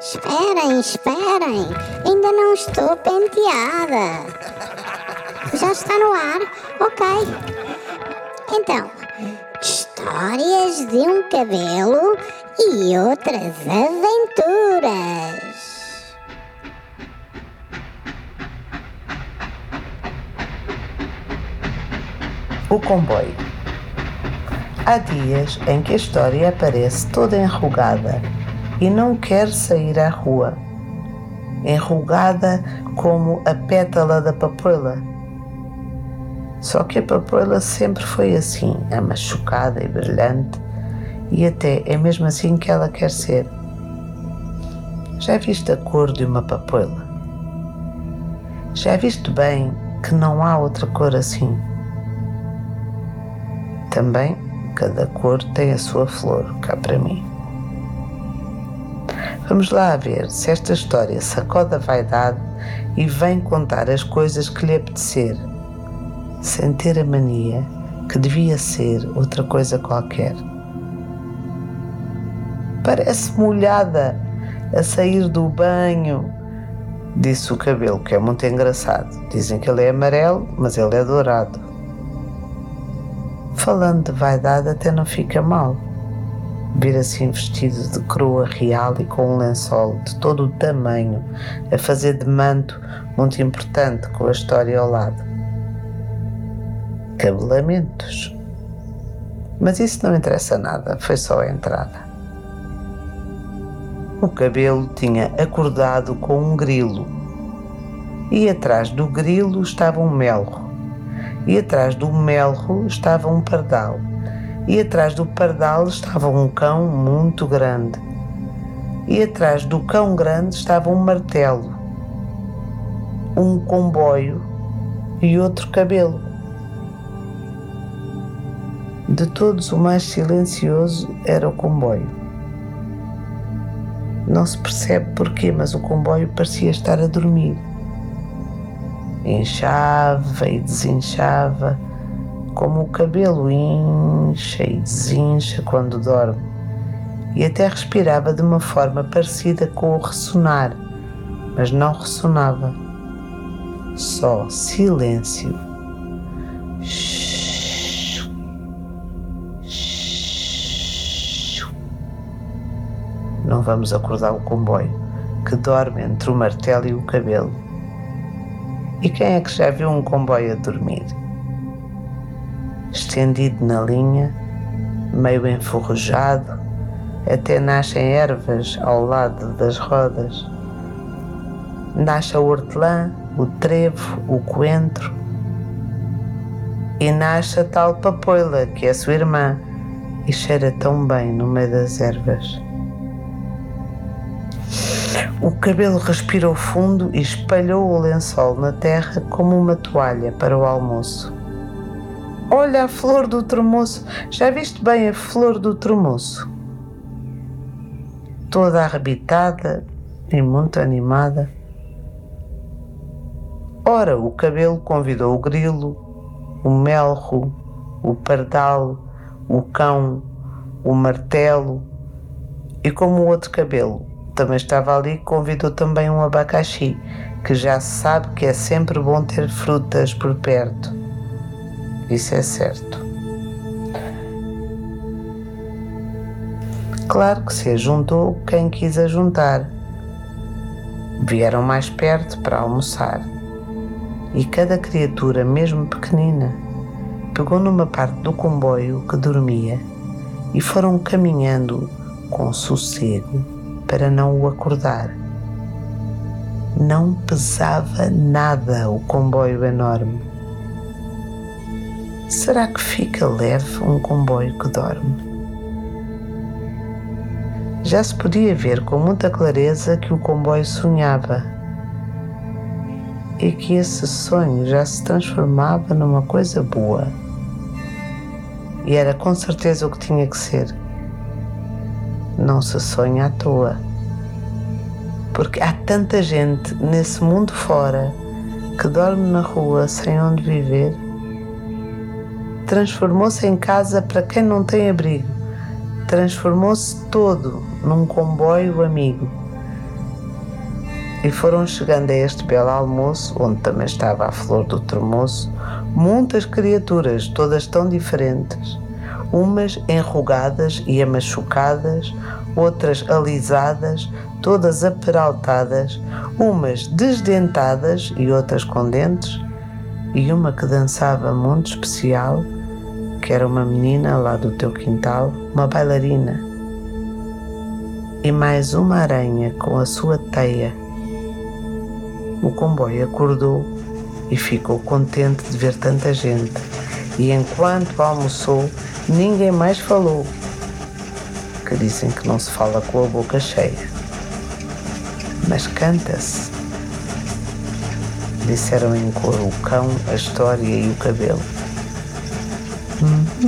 Esperem, esperem, ainda não estou penteada. Já está no ar? Ok. Então, histórias de um cabelo e outras aventuras. O comboio. Há dias em que a história aparece toda enrugada e não quer sair à rua. Enrugada como a pétala da papoila. Só que a papoila sempre foi assim, é machucada e brilhante, e até é mesmo assim que ela quer ser. Já viste a cor de uma papoila? Já viste bem que não há outra cor assim? Também cada cor tem a sua flor, cá para mim. Vamos lá ver se esta história sacode a vaidade e vem contar as coisas que lhe apetecer, sem ter a mania que devia ser outra coisa qualquer. Parece molhada a sair do banho, disse o cabelo, que é muito engraçado. Dizem que ele é amarelo, mas ele é dourado. Falando de vaidade, até não fica mal. Vir assim vestido de coroa real e com um lençol de todo o tamanho, a fazer de manto muito importante com a história ao lado. Cabelamentos. Mas isso não interessa nada, foi só a entrada. O cabelo tinha acordado com um grilo, e atrás do grilo estava um melro e atrás do melro estava um pardal, e atrás do pardal estava um cão muito grande, e atrás do cão grande estava um martelo, um comboio e outro cabelo. De todos, o mais silencioso era o comboio. Não se percebe porquê, mas o comboio parecia estar a dormir inchava e desinchava, como o cabelo incha e desincha quando dorme, e até respirava de uma forma parecida com o ressonar, mas não ressonava. Só silêncio. Não vamos acordar o comboio que dorme entre o martelo e o cabelo e quem é que já viu um comboio a dormir? Estendido na linha, meio enferrujado, até nascem ervas ao lado das rodas. Nasce a hortelã, o trevo, o coentro. E nasce a tal papoila, que é sua irmã, e cheira tão bem no meio das ervas. O cabelo respirou fundo e espalhou o lençol na terra como uma toalha para o almoço. Olha a flor do tremoço, já viste bem a flor do tremoço? Toda arrebitada e muito animada. Ora, o cabelo convidou o grilo, o melro, o pardal, o cão, o martelo e como o outro cabelo, também estava ali, convidou também um abacaxi, que já sabe que é sempre bom ter frutas por perto. Isso é certo. Claro que se ajuntou quem quis ajuntar. Vieram mais perto para almoçar. E cada criatura, mesmo pequenina, pegou numa parte do comboio que dormia e foram caminhando com sossego para não o acordar. Não pesava nada o comboio enorme. Será que fica leve um comboio que dorme? Já se podia ver com muita clareza que o comboio sonhava e que esse sonho já se transformava numa coisa boa. E era com certeza o que tinha que ser não se sonha à toa. Porque há tanta gente nesse mundo fora que dorme na rua sem onde viver. Transformou-se em casa para quem não tem abrigo. Transformou-se todo num comboio amigo. E foram chegando a este belo almoço, onde também estava a flor do termoço, muitas criaturas, todas tão diferentes, umas enrugadas e amachucadas, outras alisadas, todas aperaltadas, umas desdentadas e outras com dentes, e uma que dançava muito especial, que era uma menina lá do teu quintal, uma bailarina. E mais uma aranha com a sua teia. O comboio acordou e ficou contente de ver tanta gente. E enquanto almoçou, ninguém mais falou. Que dizem que não se fala com a boca cheia. Mas canta-se. Disseram em coro o cão, a história e o cabelo. Mm-hmm.